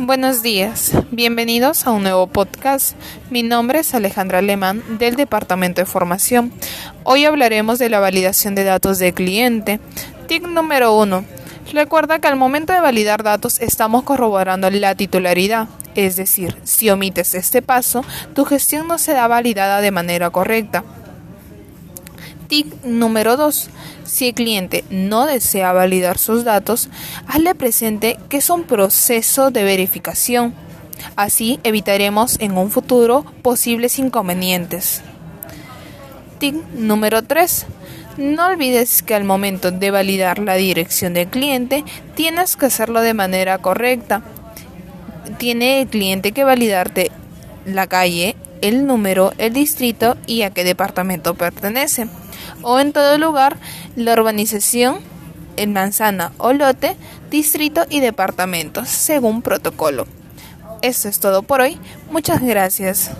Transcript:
Buenos días, bienvenidos a un nuevo podcast. Mi nombre es Alejandra Alemán del Departamento de Formación. Hoy hablaremos de la validación de datos de cliente. TIC número 1. Recuerda que al momento de validar datos estamos corroborando la titularidad, es decir, si omites este paso, tu gestión no será validada de manera correcta. TIC número 2. Si el cliente no desea validar sus datos, hazle presente que es un proceso de verificación. Así evitaremos en un futuro posibles inconvenientes. TIC número 3. No olvides que al momento de validar la dirección del cliente, tienes que hacerlo de manera correcta. Tiene el cliente que validarte la calle, el número, el distrito y a qué departamento pertenece o en todo lugar la urbanización, en manzana o lote, distrito y departamentos, según protocolo. Esto es todo por hoy. Muchas gracias.